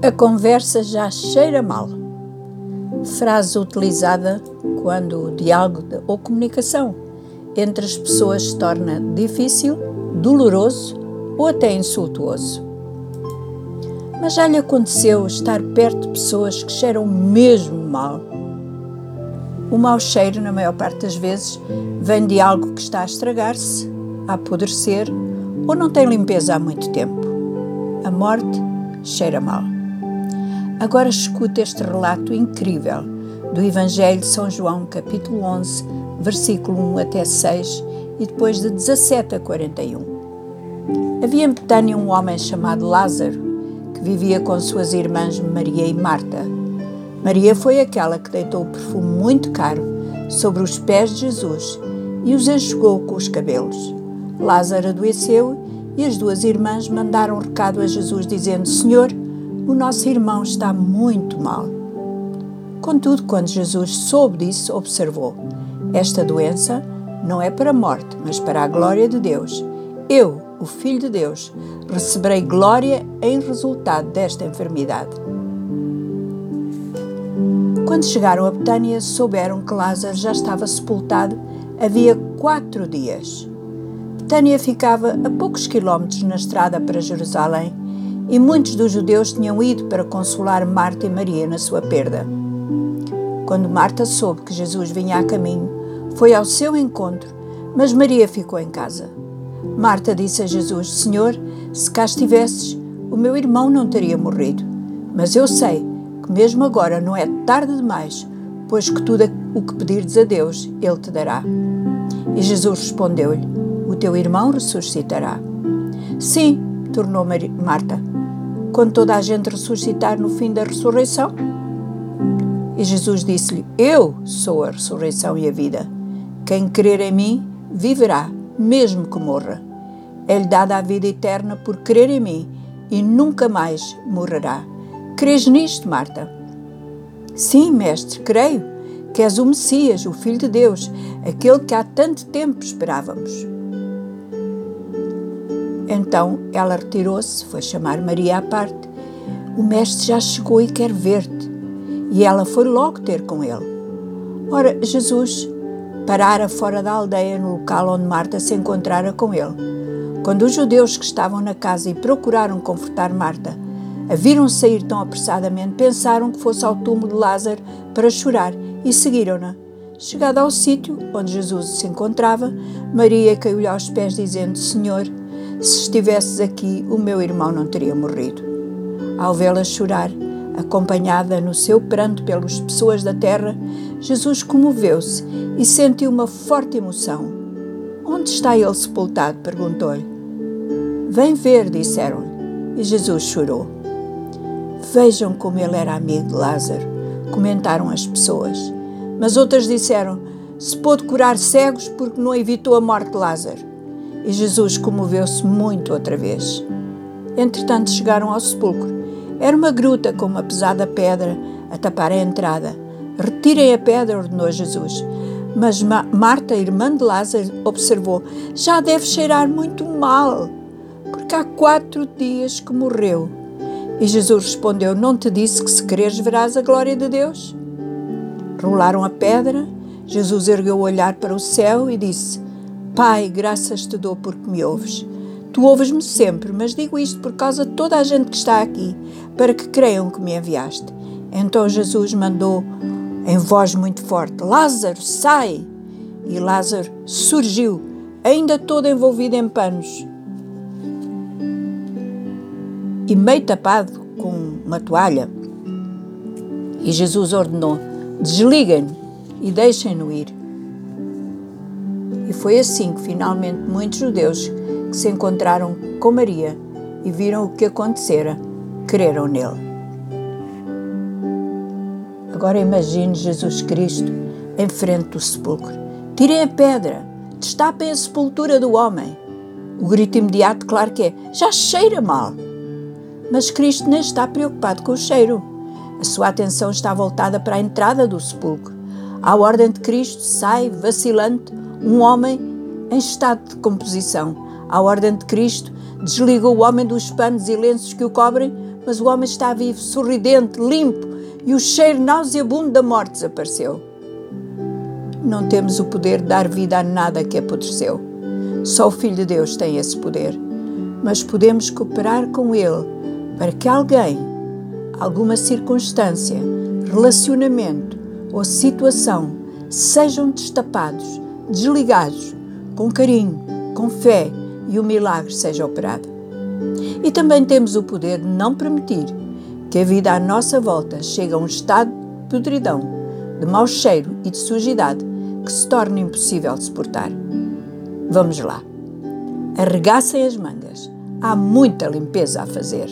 A conversa já cheira mal. Frase utilizada quando o diálogo ou comunicação entre as pessoas se torna difícil, doloroso ou até insultuoso. Mas já lhe aconteceu estar perto de pessoas que cheiram mesmo mal? O mau cheiro, na maior parte das vezes, vem de algo que está a estragar-se, a apodrecer ou não tem limpeza há muito tempo. A morte cheira mal. Agora escuta este relato incrível do Evangelho de São João, capítulo 11, versículo 1 até 6 e depois de 17 a 41. Havia em Betânia um homem chamado Lázaro que vivia com suas irmãs Maria e Marta. Maria foi aquela que deitou o perfume muito caro sobre os pés de Jesus e os enxugou com os cabelos. Lázaro adoeceu e as duas irmãs mandaram um recado a Jesus dizendo: Senhor, o nosso irmão está muito mal. Contudo, quando Jesus soube disso, observou: Esta doença não é para a morte, mas para a glória de Deus. Eu, o Filho de Deus, receberei glória em resultado desta enfermidade. Quando chegaram a Betânia, souberam que Lázaro já estava sepultado havia quatro dias. Betânia ficava a poucos quilómetros na estrada para Jerusalém e muitos dos judeus tinham ido para consolar Marta e Maria na sua perda. Quando Marta soube que Jesus vinha a caminho, foi ao seu encontro, mas Maria ficou em casa. Marta disse a Jesus: Senhor, se cá estivesses, o meu irmão não teria morrido. Mas eu sei que mesmo agora não é tarde demais, pois que tudo o que pedires a Deus, Ele te dará. E Jesus respondeu-lhe: O teu irmão ressuscitará. Sim, tornou Marta, quando toda a gente ressuscitar no fim da ressurreição? E Jesus disse-lhe: Eu sou a ressurreição e a vida. Quem crer em mim viverá, mesmo que morra. É-lhe dada a vida eterna por crer em mim e nunca mais morrerá. Crês nisto, Marta? Sim, mestre, creio que és o Messias, o Filho de Deus, aquele que há tanto tempo esperávamos. Então ela retirou-se, foi chamar Maria à parte. O mestre já chegou e quer ver-te. E ela foi logo ter com ele. Ora, Jesus parara fora da aldeia, no local onde Marta se encontrara com ele. Quando os judeus que estavam na casa e procuraram confortar Marta a viram sair tão apressadamente, pensaram que fosse ao túmulo de Lázaro para chorar e seguiram-na. Chegada ao sítio onde Jesus se encontrava, Maria caiu-lhe aos pés, dizendo: Senhor, se estivesses aqui, o meu irmão não teria morrido. Ao vê-la chorar, acompanhada no seu pranto pelas pessoas da terra, Jesus comoveu-se e sentiu uma forte emoção. Onde está ele sepultado? perguntou-lhe. Vem ver, disseram-lhe. E Jesus chorou. Vejam como ele era amigo de Lázaro, comentaram as pessoas. Mas outras disseram: se pôde curar cegos porque não evitou a morte de Lázaro. E Jesus comoveu-se muito outra vez. Entretanto, chegaram ao sepulcro. Era uma gruta com uma pesada pedra a tapar a entrada. Retirem a pedra, ordenou Jesus. Mas Ma Marta, irmã de Lázaro, observou: já deve cheirar muito mal, porque há quatro dias que morreu. E Jesus respondeu: Não te disse que se quereres verás a glória de Deus? Rolaram a pedra. Jesus ergueu o olhar para o céu e disse: Pai, graças te dou porque me ouves. Tu ouves-me sempre, mas digo isto por causa de toda a gente que está aqui, para que creiam que me enviaste. Então Jesus mandou em voz muito forte: Lázaro, sai! E Lázaro surgiu, ainda todo envolvido em panos e meio tapado com uma toalha. E Jesus ordenou: desliguem-no e deixem-no ir. E foi assim que finalmente muitos judeus que se encontraram com Maria e viram o que acontecera, creram nele. Agora imagine Jesus Cristo em frente do sepulcro. Tirem a pedra, destapem a sepultura do homem. O grito imediato, claro que é: já cheira mal. Mas Cristo nem está preocupado com o cheiro. A sua atenção está voltada para a entrada do sepulcro. À ordem de Cristo sai, vacilante, um homem em estado de composição. A ordem de Cristo desliga o homem dos panos e lenços que o cobrem, mas o homem está vivo, sorridente, limpo, e o cheiro nauseabundo da morte desapareceu. Não temos o poder de dar vida a nada que apodreceu. Só o Filho de Deus tem esse poder. Mas podemos cooperar com Ele para que alguém, alguma circunstância, relacionamento ou situação sejam destapados, desligados, com carinho, com fé e o milagre seja operado. E também temos o poder de não permitir que a vida à nossa volta chegue a um estado de podridão, de mau cheiro e de sujidade que se torne impossível de suportar. Vamos lá. Arregassem as mangas. Há muita limpeza a fazer.